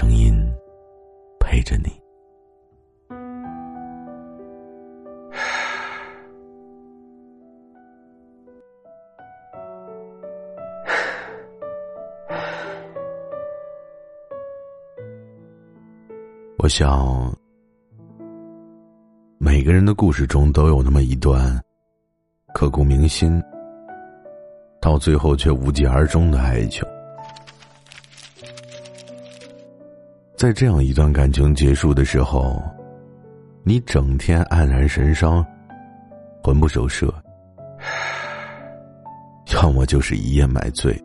声音陪着你。我想。每个人的故事中都有那么一段刻骨铭心，到最后却无疾而终的爱情。在这样一段感情结束的时候，你整天黯然神伤，魂不守舍；要么就是一夜买醉。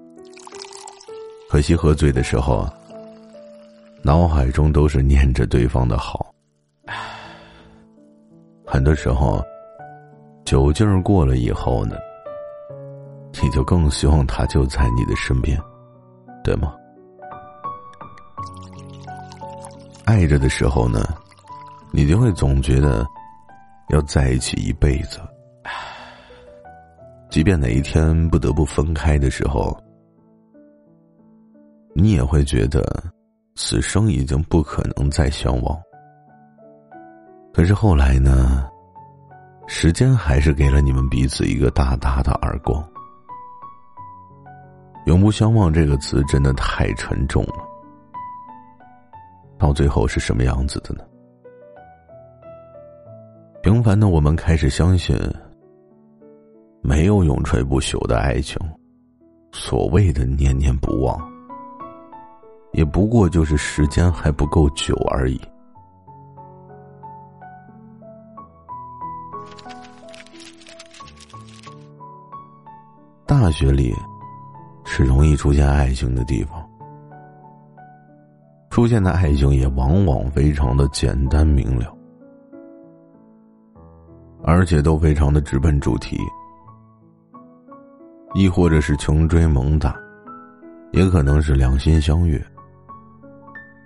可惜喝醉的时候啊，脑海中都是念着对方的好。很多时候，酒劲过了以后呢，你就更希望他就在你的身边，对吗？爱着的时候呢，你就会总觉得要在一起一辈子。即便哪一天不得不分开的时候，你也会觉得此生已经不可能再相望。可是后来呢？时间还是给了你们彼此一个大大的耳光。永不相忘这个词真的太沉重了。到最后是什么样子的呢？平凡的我们开始相信，没有永垂不朽的爱情，所谓的念念不忘，也不过就是时间还不够久而已。大学里，是容易出现爱情的地方。出现的爱情也往往非常的简单明了，而且都非常的直奔主题，亦或者是穷追猛打，也可能是两心相悦，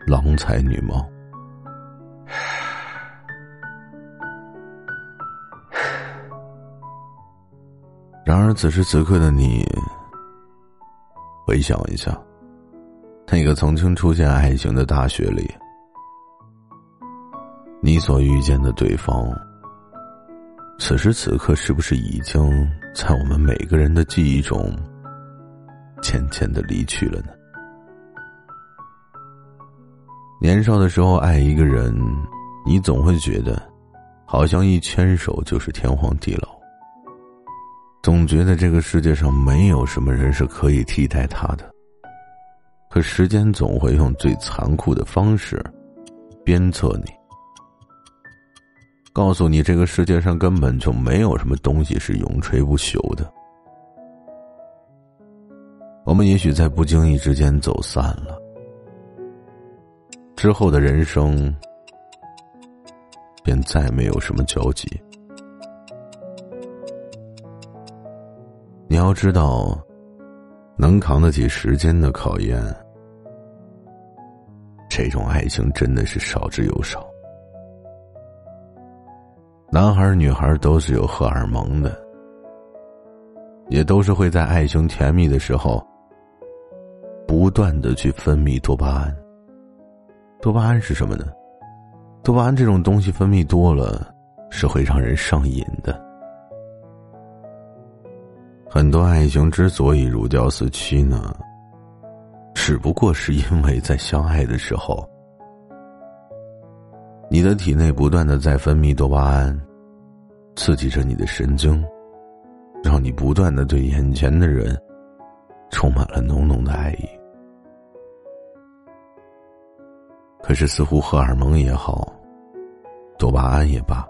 郎才女貌。然而，此时此刻的你，回想一下，那个曾经出现爱情的大学里，你所遇见的对方，此时此刻是不是已经在我们每个人的记忆中，渐渐的离去了呢？年少的时候爱一个人，你总会觉得，好像一牵手就是天荒地老。总觉得这个世界上没有什么人是可以替代他的，可时间总会用最残酷的方式鞭策你，告诉你这个世界上根本就没有什么东西是永垂不朽的。我们也许在不经意之间走散了，之后的人生便再没有什么交集。你要知道，能扛得起时间的考验，这种爱情真的是少之又少。男孩女孩都是有荷尔蒙的，也都是会在爱情甜蜜的时候，不断的去分泌多巴胺。多巴胺是什么呢？多巴胺这种东西分泌多了，是会让人上瘾的。很多爱情之所以如胶似漆呢，只不过是因为在相爱的时候，你的体内不断的在分泌多巴胺，刺激着你的神经，让你不断的对眼前的人充满了浓浓的爱意。可是，似乎荷尔蒙也好，多巴胺也罢，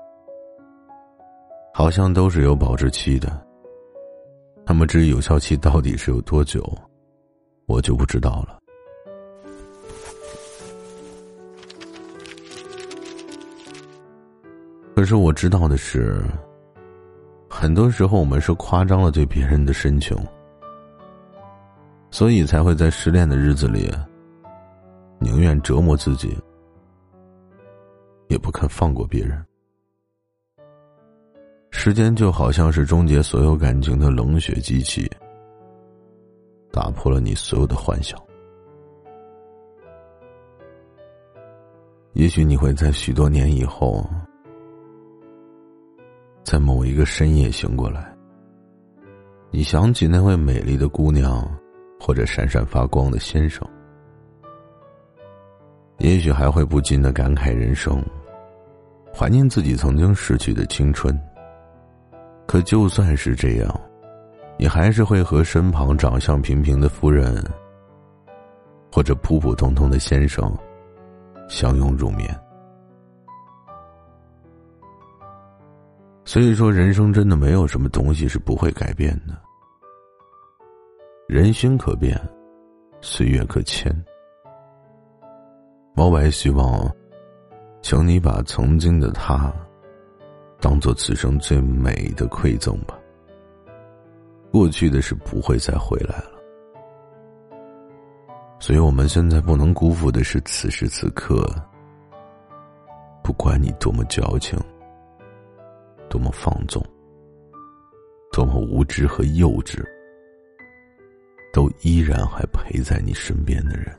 好像都是有保质期的。那么，至于有效期到底是有多久，我就不知道了。可是我知道的是，很多时候我们是夸张了对别人的深情，所以才会在失恋的日子里。宁愿折磨自己，也不肯放过别人。时间就好像是终结所有感情的冷血机器，打破了你所有的幻想。也许你会在许多年以后，在某一个深夜醒过来，你想起那位美丽的姑娘，或者闪闪发光的先生。也许还会不禁的感慨人生，怀念自己曾经逝去的青春。可就算是这样，你还是会和身旁长相平平的夫人，或者普普通通的先生，相拥入眠。所以说，人生真的没有什么东西是不会改变的。人心可变，岁月可迁。毛白希望，请你把曾经的他，当做此生最美的馈赠吧。过去的事不会再回来了，所以我们现在不能辜负的是此时此刻。不管你多么矫情，多么放纵，多么无知和幼稚，都依然还陪在你身边的人。